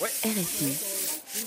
RFI.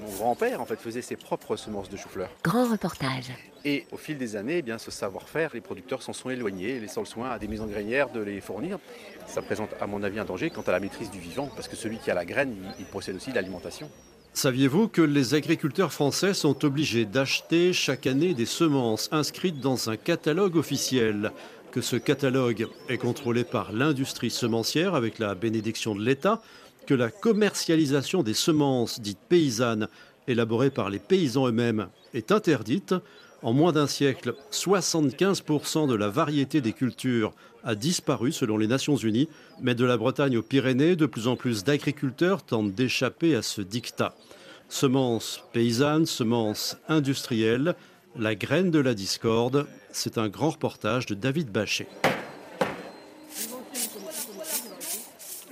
Mon grand-père en fait faisait ses propres semences de chou-fleur. Grand reportage. Et au fil des années, eh bien, ce savoir-faire, les producteurs s'en sont éloignés, laissant le soin à des maisons grainières de les fournir. Ça présente à mon avis un danger quant à la maîtrise du vivant, parce que celui qui a la graine, il, il possède aussi l'alimentation. Saviez-vous que les agriculteurs français sont obligés d'acheter chaque année des semences inscrites dans un catalogue officiel? Que ce catalogue est contrôlé par l'industrie semencière avec la bénédiction de l'État, que la commercialisation des semences dites paysannes élaborées par les paysans eux-mêmes est interdite. En moins d'un siècle, 75% de la variété des cultures a disparu selon les Nations Unies, mais de la Bretagne aux Pyrénées, de plus en plus d'agriculteurs tentent d'échapper à ce dictat. Semences paysannes, semences industrielles, la graine de la discorde, c'est un grand reportage de David Bachet.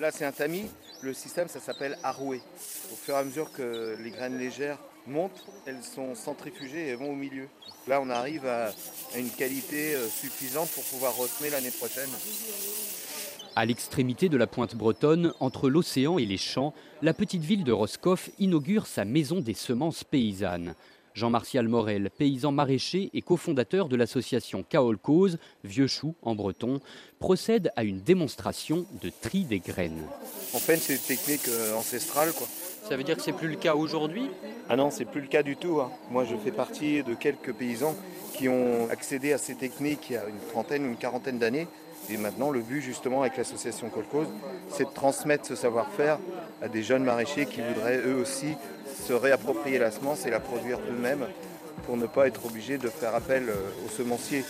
Là, c'est un tamis. Le système, ça s'appelle arroué. Au fur et à mesure que les graines légères montent, elles sont centrifugées et vont au milieu. Là, on arrive à, à une qualité euh, suffisante pour pouvoir ressemer l'année prochaine. À l'extrémité de la pointe bretonne, entre l'océan et les champs, la petite ville de Roscoff inaugure sa maison des semences paysannes. Jean-Martial Morel, paysan maraîcher et cofondateur de l'association Kaol Cause, Vieux Chou en breton, procède à une démonstration de tri des graines. En fait, c'est une technique euh, ancestrale. Quoi. Ça veut dire que c'est plus le cas aujourd'hui? Ah non, c'est plus le cas du tout. hein. Moi, je fais partie de quelques paysans qui ont accédé à ces techniques il y a une trentaine ou une quarantaine d'années. Et maintenant, le but, justement, avec l'association Colcause, c'est de transmettre ce savoir-faire à des jeunes maraîchers qui voudraient eux aussi se réapproprier la semence et la produire d'eux-mêmes pour ne pas être obligés de faire appel euh, aux semenciers.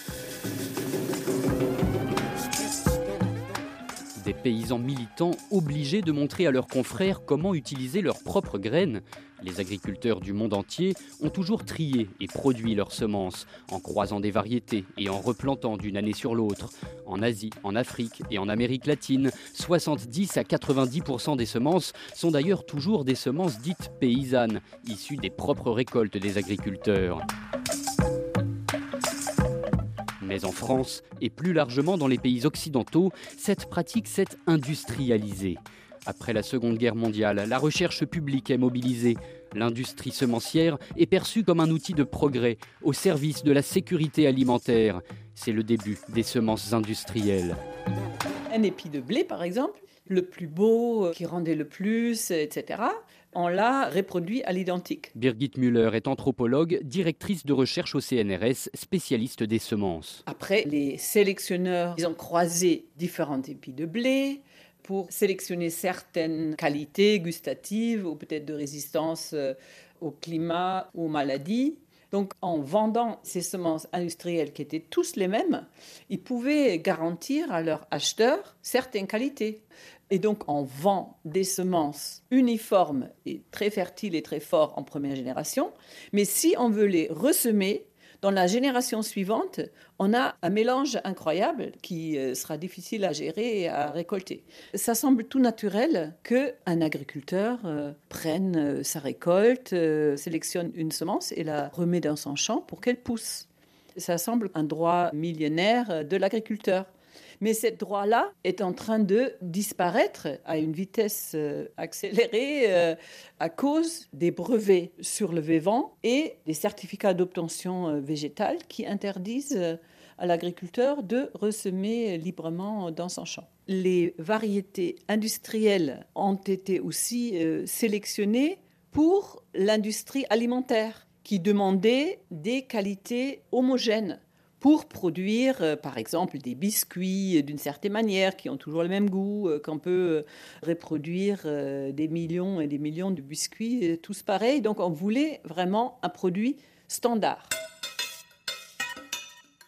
Des paysans militants obligés de montrer à leurs confrères comment utiliser leurs propres graines. Les agriculteurs du monde entier ont toujours trié et produit leurs semences en croisant des variétés et en replantant d'une année sur l'autre. En Asie, en Afrique et en Amérique latine, 70 à 90% des semences sont d'ailleurs toujours des semences dites paysannes, issues des propres récoltes des agriculteurs. Mais en France, et plus largement dans les pays occidentaux, cette pratique s'est industrialisée. Après la Seconde Guerre mondiale, la recherche publique est mobilisée. L'industrie semencière est perçue comme un outil de progrès au service de la sécurité alimentaire. C'est le début des semences industrielles. Un épi de blé, par exemple, le plus beau, euh, qui rendait le plus, etc., on l'a reproduit à l'identique. Birgit Müller est anthropologue, directrice de recherche au CNRS, spécialiste des semences. Après, les sélectionneurs, ils ont croisé différents épis de blé pour sélectionner certaines qualités gustatives ou peut-être de résistance euh, au climat ou aux maladies. Donc, en vendant ces semences industrielles qui étaient tous les mêmes, ils pouvaient garantir à leurs acheteurs certaines qualités. Et donc, on vend des semences uniformes et très fertiles et très fortes en première génération. Mais si on veut les ressemer, dans la génération suivante, on a un mélange incroyable qui euh, sera difficile à gérer et à récolter. Ça semble tout naturel qu'un agriculteur euh, prenne euh, sa récolte, sélectionne une semence et la remet dans son champ pour qu'elle pousse. Ça semble un droit millénaire de l'agriculteur. Mais ce droit-là est en train de disparaître à une vitesse euh, accélérée euh, à cause des brevets sur le vivant et des certificats d'obtention euh, végétale qui interdisent à l'agriculteur de ressemer librement dans son champ. Les variétés industrielles ont été aussi sélectionnées pour l'industrie alimentaire qui demandait des qualités homogènes pour produire, euh, par exemple, des biscuits euh, d'une certaine manière, qui ont toujours le même goût, euh, qu'on peut reproduire des millions et des millions de biscuits, tous pareils. Donc on voulait vraiment un produit standard.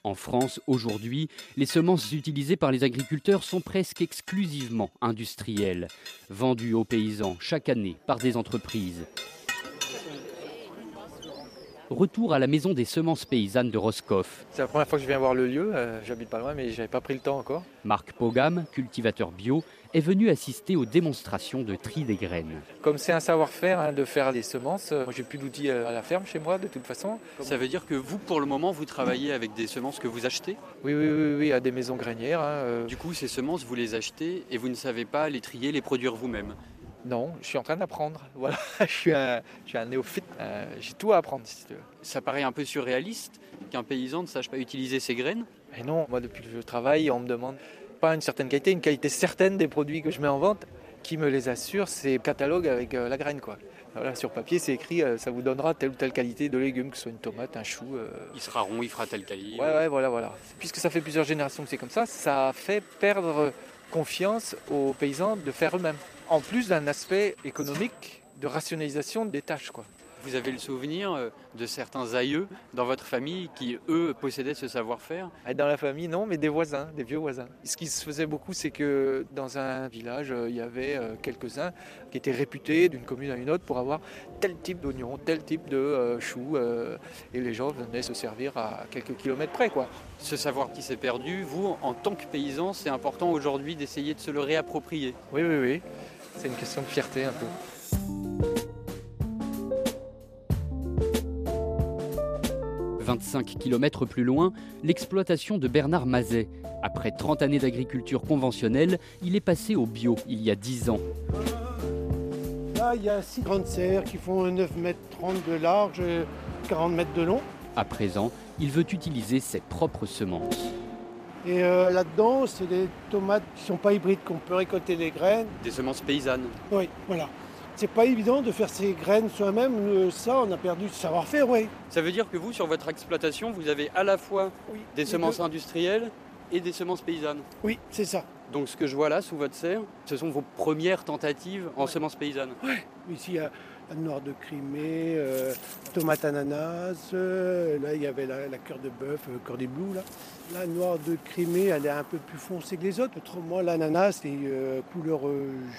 En France, aujourd'hui, les semences utilisées par les agriculteurs sont presque exclusivement industrielles, vendues aux paysans chaque année par des entreprises. Retour à la maison des semences paysannes de Roscoff. C'est la première fois que je viens voir le lieu. euh, J'habite pas loin, mais j'avais pas pris le temps encore. Marc Pogam, cultivateur bio, est venu assister aux démonstrations de tri des graines. Comme c'est un savoir-faire hein, de faire les semences, euh, moi j'ai plus d'outils euh, à la ferme chez moi de toute façon. Ça veut dire que vous, pour le moment, vous travaillez avec des semences que vous achetez? Oui, oui, oui, oui, à des maisons grainières. hein, euh. Du coup, ces semences, vous les achetez et vous ne savez pas les trier, les produire vous-même. Non, je suis en train d'apprendre. Voilà, je suis un, je suis un néophyte. Euh, J'ai tout à apprendre, si tu veux. Ça paraît un peu surréaliste qu'un paysan ne sache pas utiliser ses graines. Et non, moi depuis que je travaille, on me demande pas une certaine qualité, une qualité certaine des produits que je mets en vente. Qui me les assure, c'est catalogue avec euh, la graine, quoi. Voilà, sur papier, c'est écrit, euh, ça vous donnera telle ou telle qualité de légumes, que ce soit une tomate, un chou. euh. Il sera rond, il fera tel calibre. Ouais, ouais, voilà, voilà. Puisque ça fait plusieurs générations que c'est comme ça, ça fait perdre confiance aux paysans de faire eux-mêmes. En plus d'un aspect économique de rationalisation des tâches, quoi. Vous avez le souvenir euh, de certains aïeux dans votre famille qui, eux, possédaient ce savoir-faire? Et Dans la famille, non, mais des voisins, des vieux voisins. Ce qui se faisait beaucoup, c'est que dans un village, euh, il y avait euh, quelques-uns qui étaient réputés d'une commune à une autre pour avoir tel type d'oignon, tel type de chou, et les gens venaient se servir à quelques kilomètres près, quoi. Ce savoir qui s'est perdu, vous, en tant que paysan, c'est important aujourd'hui d'essayer de se le réapproprier? Oui, oui, oui. C'est une question de fierté un peu. 25 km plus loin, l'exploitation de Bernard Mazet. Après 30 années d'agriculture conventionnelle, il est passé au bio il y a 10 ans. Là, il y a six grandes serres qui font 9 mètres 30 de large, 40 mètres de long. À présent, il veut utiliser ses propres semences. Et euh, là-dedans, c'est des tomates qui ne sont pas hybrides, qu'on peut récolter les graines. Des semences paysannes. Oui, voilà. C'est pas évident de faire ces graines soi-même. Euh, Ça, on a perdu du savoir-faire, oui. Ça veut dire que vous, sur votre exploitation, vous avez à la fois Oui, des semences deux. industrielles et des semences paysannes. Oui, c'est ça. Donc ce que je vois là sous votre serre, ce sont vos premières tentatives en semences paysannes. Ici, il noire de Crimée, euh, tomate ananas. euh, là, il y avait la, la cœur de bœuf, euh, cornet blue, là. La noire de Crimée, elle est un peu plus foncée que les autres. Autrement, l'ananas, c'est euh, couleur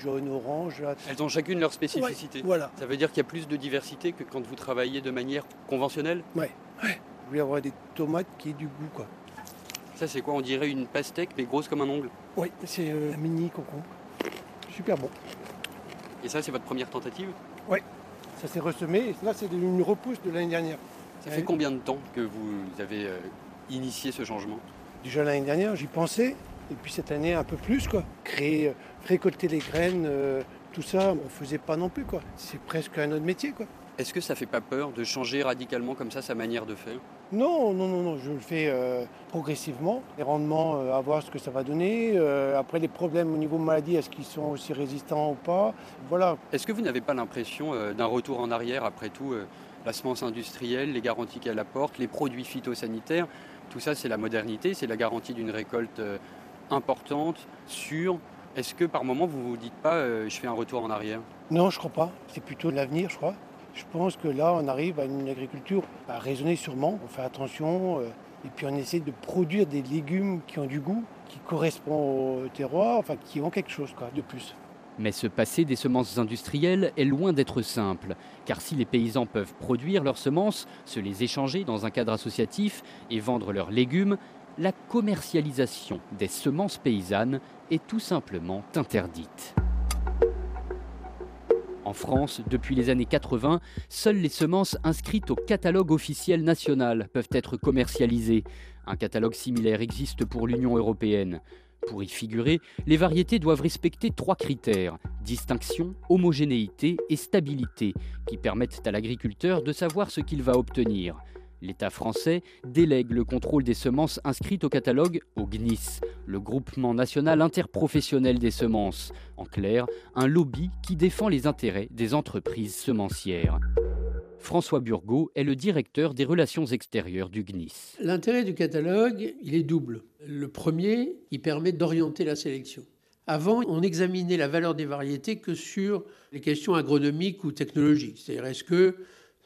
jaune-orange. Elles ont chacune leur spécificité. Voilà. Ça veut dire qu'il y a plus de diversité que quand vous travaillez de manière conventionnelle? Vous voulez avoir des tomates qui aient du goût, quoi. Ça c'est quoi? On dirait une pastèque mais grosse comme un ongle? Oui, c'est un mini concombre. Super bon. Et ça c'est votre première tentative? Ça s'est ressemé. Et là, c'est une repousse de l'année dernière. Ça fait combien de temps que vous avez euh, initié ce changement? Déjà l'année dernière, j'y pensais. Et puis cette année, un peu plus, quoi. Créer, euh, récolter les graines, euh, tout ça, on faisait pas non plus, quoi. C'est presque un autre métier, quoi. Est-ce que ça fait pas peur de changer radicalement comme ça sa manière de faire? Non, non, non, non, je le fais euh, progressivement. Les rendements, euh, à voir ce que ça va donner. Euh, après, les problèmes au niveau maladie, est-ce qu'ils sont aussi résistants ou pas? Voilà. Est-ce que vous n'avez pas l'impression d'un retour en arrière après tout la semence industrielle, les garanties qu'elle apporte, les produits phytosanitaires? Tout ça c'est la modernité, c'est la garantie d'une récolte importante, sûre. Est-ce que par moment vous vous dites pas je fais un retour en arrière? Non, je crois pas. C'est plutôt l'avenir, je crois. Je pense que là, on arrive à une agriculture à raisonner sûrement. On fait attention. euh, et puis, on essaie de produire des légumes qui ont du goût, qui correspondent au terroir, enfin, qui ont quelque chose, de plus. Mais se passer des semences industrielles est loin d'être simple, car si les paysans peuvent produire leurs semences, se les échanger dans un cadre associatif et vendre leurs légumes, la commercialisation des semences paysannes est tout simplement interdite. En France, depuis les années 80, seules les semences inscrites au catalogue officiel national peuvent être commercialisées. Un catalogue similaire existe pour l'Union européenne. Pour y figurer, les variétés doivent respecter trois critères distinction, homogénéité et stabilité, qui permettent à l'agriculteur de savoir ce qu'il va obtenir. L'État français délègue le contrôle des semences inscrites au catalogue au GNIS, le groupement national interprofessionnel des semences. En clair, un lobby qui défend les intérêts des entreprises semencières. François Burgot est le directeur des relations extérieures du GNIS. L'intérêt du catalogue, il est double. Le premier, il permet d'orienter la sélection. Avant, on examinait la valeur des variétés que sur les questions agronomiques ou technologiques.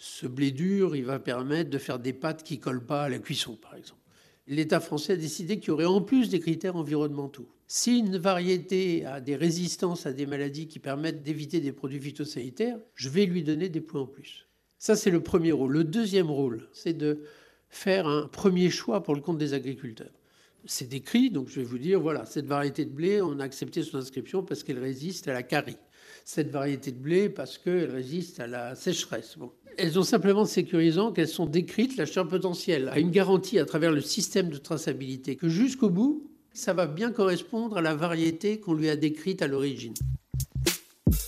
Ce blé dur, il va permettre de faire des pâtes qui collent pas à la cuisson, par exemple L'État français a décidé qu'il y aurait en plus des critères environnementaux. Si une variété a des résistances à des maladies qui permettent d'éviter des produits phytosanitaires, je vais lui donner des points en plus. Ça, c'est le premier rôle. Le deuxième rôle, c'est de faire un premier choix pour le compte des agriculteurs. C'est décrit, donc je vais vous dire, voilà, cette variété de blé, on a accepté son inscription parce qu'elle résiste à la carie. Cette variété de blé parce qu'elle résiste à la sécheresse. Bon. Elles ont simplement sécurisant qu'elles sont décrites, l'acheteur potentiel a une garantie à travers le système de traçabilité que jusqu'au bout, ça va bien correspondre à la variété qu'on lui a décrite à l'origine.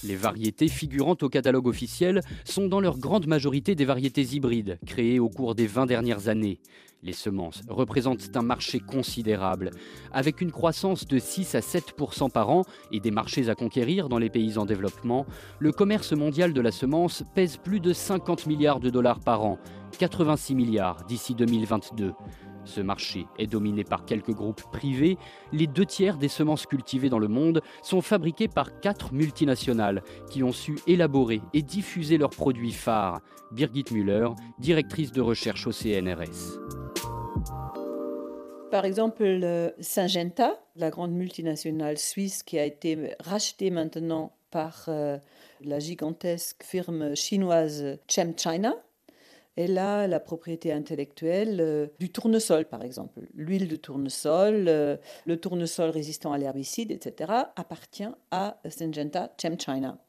Les variétés figurant au catalogue officiel sont dans leur grande majorité des variétés hybrides, créées au cours des 20 dernières années. Les semences représentent un marché considérable, avec une croissance de 6 à 7% par an et des marchés à conquérir dans les pays en développement. Le commerce mondial de la semence pèse plus de 50 milliards de dollars par an, 86 milliards d'ici 2022. Ce marché est dominé par quelques groupes privés. Les deux tiers des semences cultivées dans le monde sont fabriquées par quatre multinationales qui ont su élaborer et diffuser leurs produits phares. Birgit Müller, directrice de recherche au CNRS. Par exemple, Syngenta, la grande multinationale suisse qui a été rachetée maintenant par euh, la gigantesque firme chinoise ChemChina, elle a la propriété intellectuelle euh, du tournesol, par exemple. L'huile de tournesol, euh, le tournesol résistant à l'herbicide, etc., appartient à Syngenta ChemChina.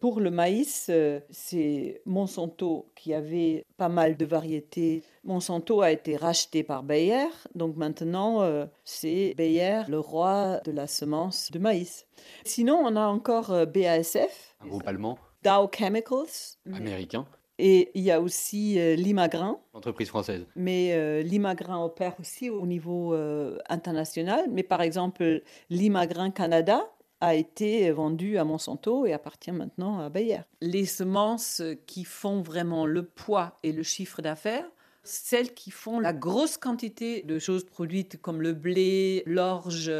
Pour le maïs, euh, c'est Monsanto qui avait pas mal de variétés. Monsanto a été racheté par Bayer, donc maintenant c'est Bayer le roi de la semence de maïs. Sinon, on a encore BASF. Un groupe allemand. Dow Chemicals. Américain. Et il y a aussi euh, Limagrin. Entreprise française. Mais euh, Limagrin opère aussi au niveau euh, international. Mais par exemple, Limagrin Canada a été vendu à Monsanto et appartient maintenant à Bayer. Les semences qui font vraiment le poids et le chiffre d'affaires, celles qui font la grosse quantité de choses produites comme le blé, l'orge,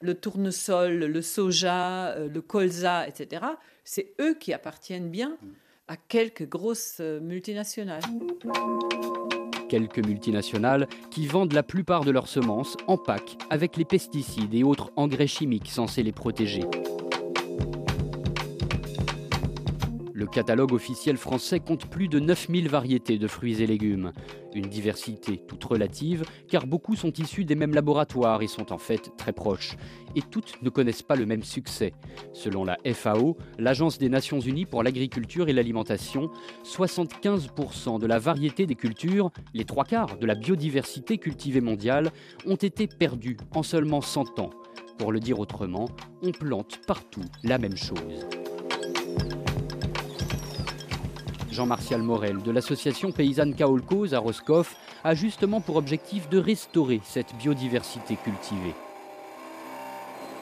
le tournesol, le soja, le colza, etc., c'est eux qui appartiennent bien à quelques grosses euh, multinationales. Quelques multinationales qui vendent la plupart de leurs semences en pack avec les pesticides et autres engrais chimiques censés les protéger. Catalogue officiel français compte plus de 9000 variétés de fruits et légumes. Une diversité toute relative, car beaucoup sont issus des mêmes laboratoires et sont en fait très proches. Et toutes ne connaissent pas le même succès. Selon la FAO, l'Agence des Nations Unies pour l'agriculture et l'alimentation, 75% de la variété des cultures, les trois quarts de la biodiversité cultivée mondiale, ont été perdus en seulement 100 ans. Pour le dire autrement, on plante partout la même chose. Jean-Martial Morel de l'association paysanne Kaolcose à Roscoff a justement pour objectif de restaurer cette biodiversité cultivée.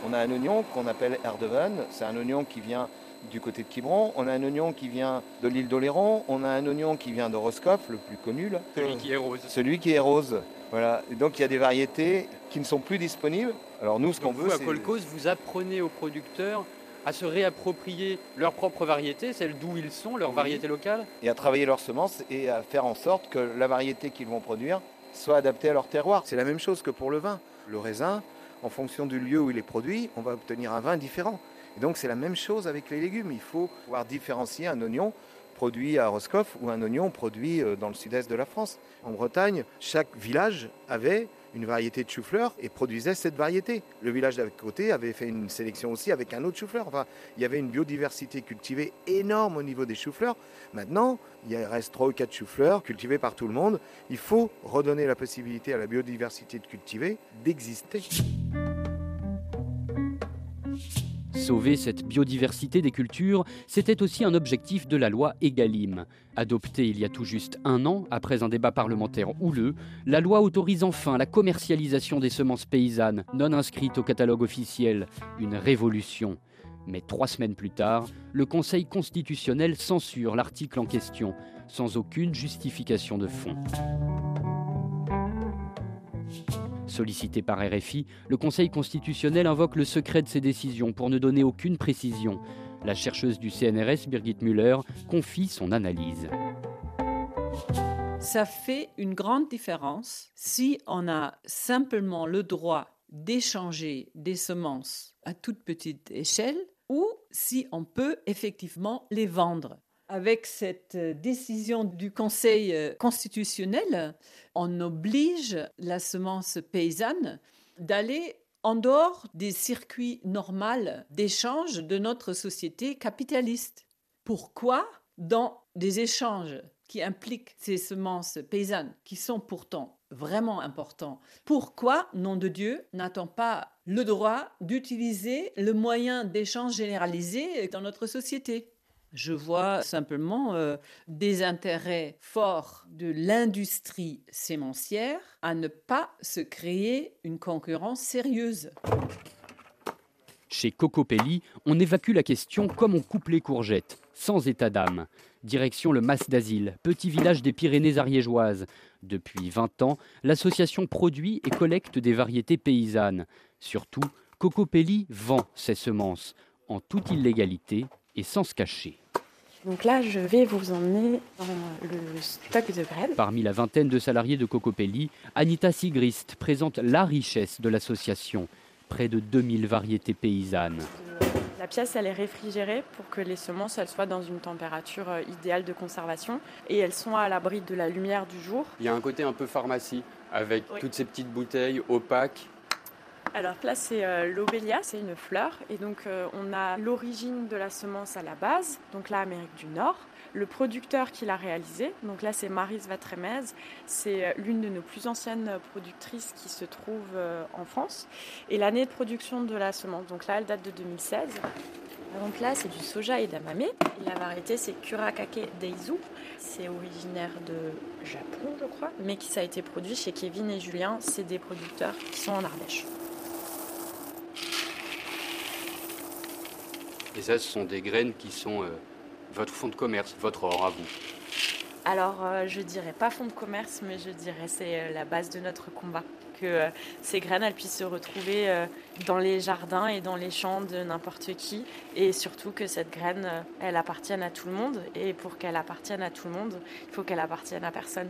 On a un oignon qu'on appelle Erdeven, c'est un oignon qui vient du côté de Quiberon, on a un oignon qui vient de l'île d'Oléron, on a un oignon qui vient de Roscoff, le plus connu là. Celui qui est rose. Celui qui est rose. Voilà. donc il y a des variétés qui ne sont plus disponibles. Alors nous, ce qu'on veut, à Colcose, vous apprenez aux producteurs à se réapproprier leur propre variété, celle d'où ils sont, leur variété locale Et à travailler leurs semences et à faire en sorte que la variété qu'ils vont produire soit adaptée à leur terroir. C'est la même chose que pour le vin. Le raisin, en fonction du lieu où il est produit, on va obtenir un vin différent. Et donc c'est la même chose avec les légumes. Il faut pouvoir différencier un oignon produit à Roscoff ou un oignon produit euh, dans le sud-est de la France. En Bretagne, chaque village avait une variété de chou-fleur et produisait cette variété. Le village d'à côté avait fait une sélection aussi avec un autre chou-fleur. Enfin, il y avait une biodiversité cultivée énorme au niveau des chou-fleurs. Maintenant, il reste trois ou quatre chou-fleurs cultivés par tout le monde. Il faut redonner la possibilité à la biodiversité de cultiver, d'exister. Sauver cette biodiversité des cultures, c'était aussi un objectif de la loi Egalim. Adoptée il y a tout juste un an, après un débat parlementaire houleux, la loi autorise enfin la commercialisation des semences paysannes non inscrites au catalogue officiel. Une révolution. Mais trois semaines plus tard, le Conseil constitutionnel censure l'article en question, sans aucune justification de fond. Sollicité par RFI, le Conseil constitutionnel invoque le secret de ses décisions pour ne donner aucune précision. La chercheuse du CNRS, Birgit Müller, confie son analyse. Ça fait une grande différence si on a simplement le droit d'échanger des semences à toute petite échelle ou si on peut effectivement les vendre. Avec cette euh, décision du Conseil euh, constitutionnel, on oblige la semence paysanne d'aller en dehors des circuits normaux d'échange de notre société capitaliste. Pourquoi? Dans des échanges qui impliquent ces semences paysannes, qui sont pourtant vraiment importants, pourquoi, nom de Dieu, n'a-t-on pas le droit d'utiliser le moyen d'échange généralisé dans notre société? Je vois simplement euh, des intérêts forts de l'industrie sémencière à ne pas se créer une concurrence sérieuse. Chez Cocopelli, on évacue la question comme on coupe les courgettes, sans état d'âme? Direction le Mas d'Asile, petit village des Pyrénées ariégeoises. Depuis 20 ans, l'association produit et collecte des variétés paysannes. Surtout, Cocopelli vend ses semences, en toute illégalité et sans se cacher. Donc là, je vais vous emmener dans le stock de graines. Parmi la vingtaine de salariés de Cocopelli, Anita Sigrist présente la richesse de l'association près de 2000 variétés paysannes. La pièce, elle est réfrigérée pour que les semences elles soient dans une température euh, idéale de conservation et elles sont à l'abri de la lumière du jour. Il y a un côté un peu pharmacie avec toutes ces petites bouteilles opaques. Alors là, c'est euh, l'obélia, c'est une fleur. Et donc, euh, on a l'origine de la semence à la base, donc là, Amérique du Nord le producteur qui l'a réalisé. Donc là, c'est Marise Vatremez. C'est euh, l'une de nos plus anciennes productrices qui se trouve euh, en France. Et l'année de production de la semence, donc là, elle date de 2016. Donc là, c'est du soja et d'amame. la variété, c'est Kurakake Deizu. C'est originaire de Japon, je crois, mais qui ça a été produit chez Kevin et Julien. C'est des producteurs qui sont en Ardèche. Et ça, ce sont des graines qui sont euh, votre fonds de commerce, votre or à vous Alors, euh, je dirais pas fonds de commerce, mais je dirais c'est euh, la base de notre combat. Que euh, ces graines, elles puissent se retrouver dans les jardins et dans les champs de n'importe qui. Et surtout que cette graine, elle appartienne à tout le monde. Et pour qu'elle appartienne à tout le monde, il faut qu'elle appartienne à personne.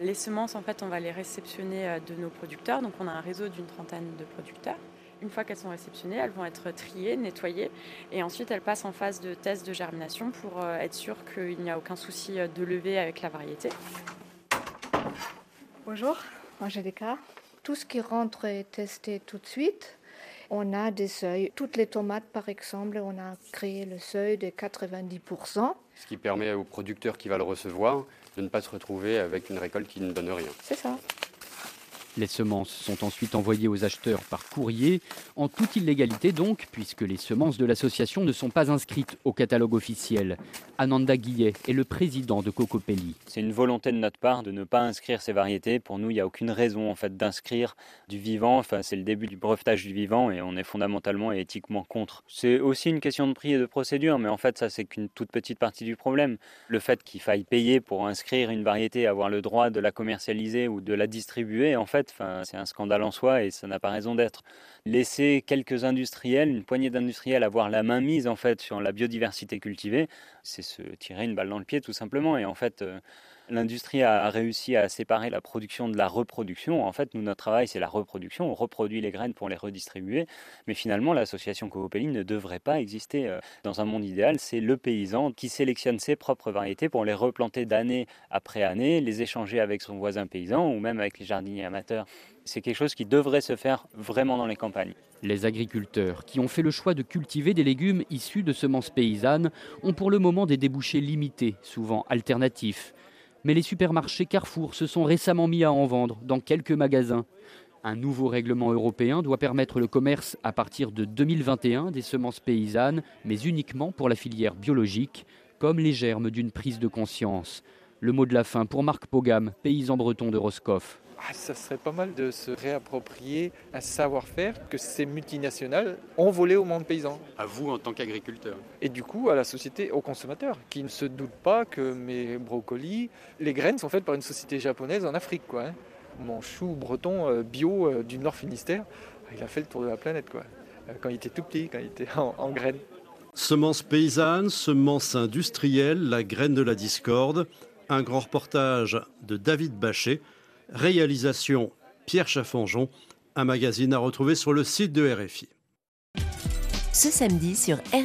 Les semences, en fait, on va les réceptionner de nos producteurs. Donc, on a un réseau d'une trentaine de producteurs. Une fois qu'elles sont réceptionnées, elles vont être triées, nettoyées et ensuite elles passent en phase de test de germination pour euh, être sûr qu'il n'y a aucun souci euh, de levée avec la variété. Bonjour, Angélica. Tout ce qui rentre est testé tout de suite. On a des seuils. Toutes les tomates, par exemple, on a créé le seuil de 90%. Ce qui permet aux producteurs qui va le recevoir de ne pas se retrouver avec une récolte qui ne donne rien. C'est ça. Les semences sont ensuite envoyées aux acheteurs par courrier, en toute illégalité donc, puisque les semences de l'association ne sont pas inscrites au catalogue officiel. Ananda Guillet est le président de Cocopelli. C'est une volonté de notre part de ne pas inscrire ces variétés. Pour nous, il n'y a aucune raison en fait d'inscrire du vivant. Enfin, c'est le début du brevetage du vivant et on est fondamentalement et éthiquement contre. C'est aussi une question de prix et de procédure, mais en fait, ça c'est qu'une toute petite partie du problème. Le fait qu'il faille payer pour inscrire une variété, avoir le droit de la commercialiser ou de la distribuer, en fait, c'est un scandale en soi et ça n'a pas raison d'être. Laisser quelques industriels, une poignée d'industriels avoir la main mise en fait sur la biodiversité cultivée, c'est se tirer une balle dans le pied tout simplement. Et en fait, euh, l'industrie a réussi à séparer la production de la reproduction. En fait, nous, notre travail, c'est la reproduction. On reproduit les graines pour les redistribuer. Mais finalement, l'association Coopéline ne devrait pas exister. Euh, dans un monde idéal, c'est le paysan qui sélectionne ses propres variétés pour les replanter d'année après année, les échanger avec son voisin paysan ou même avec les jardiniers amateurs. C'est quelque chose qui devrait se faire vraiment dans les campagnes. Les agriculteurs qui ont fait le choix de cultiver des légumes issus de semences paysannes ont pour le moment des débouchés limités, souvent alternatifs mais les supermarchés Carrefour se sont récemment mis à en vendre dans quelques magasins. Un nouveau règlement européen doit permettre le commerce à partir de 2021 des semences paysannes, mais uniquement pour la filière biologique, comme les germes d'une prise de conscience. Le mot de la fin pour Marc Pogam, paysan breton de Roscoff. Ah, ça serait pas mal de se réapproprier un savoir-faire que ces multinationales ont volé au monde paysan. À vous en tant qu'agriculteur. Et du coup à la société, aux consommateurs, qui ne se doutent pas que mes brocolis, les graines sont faites par une société japonaise en Afrique. Quoi, hein. Mon chou breton euh, bio euh, du Nord Finistère, il a fait le tour de la planète. Quoi. Euh, quand il était tout petit, quand il était en, en graines. Semences paysannes, semences industrielles, la graine de la discorde, un grand reportage de David Bachet Réalisation Pierre Chaffanjon, un magazine à retrouver sur le site de RFI. Ce samedi sur RFI.